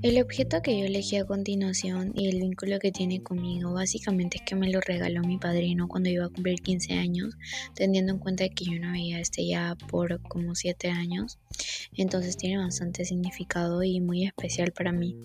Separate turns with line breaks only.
El objeto que yo elegí a continuación y el vínculo que tiene conmigo básicamente es que me lo regaló mi padrino cuando iba a cumplir 15 años, teniendo en cuenta que yo no veía este ya por como 7 años. Entonces tiene bastante significado y muy especial para mí.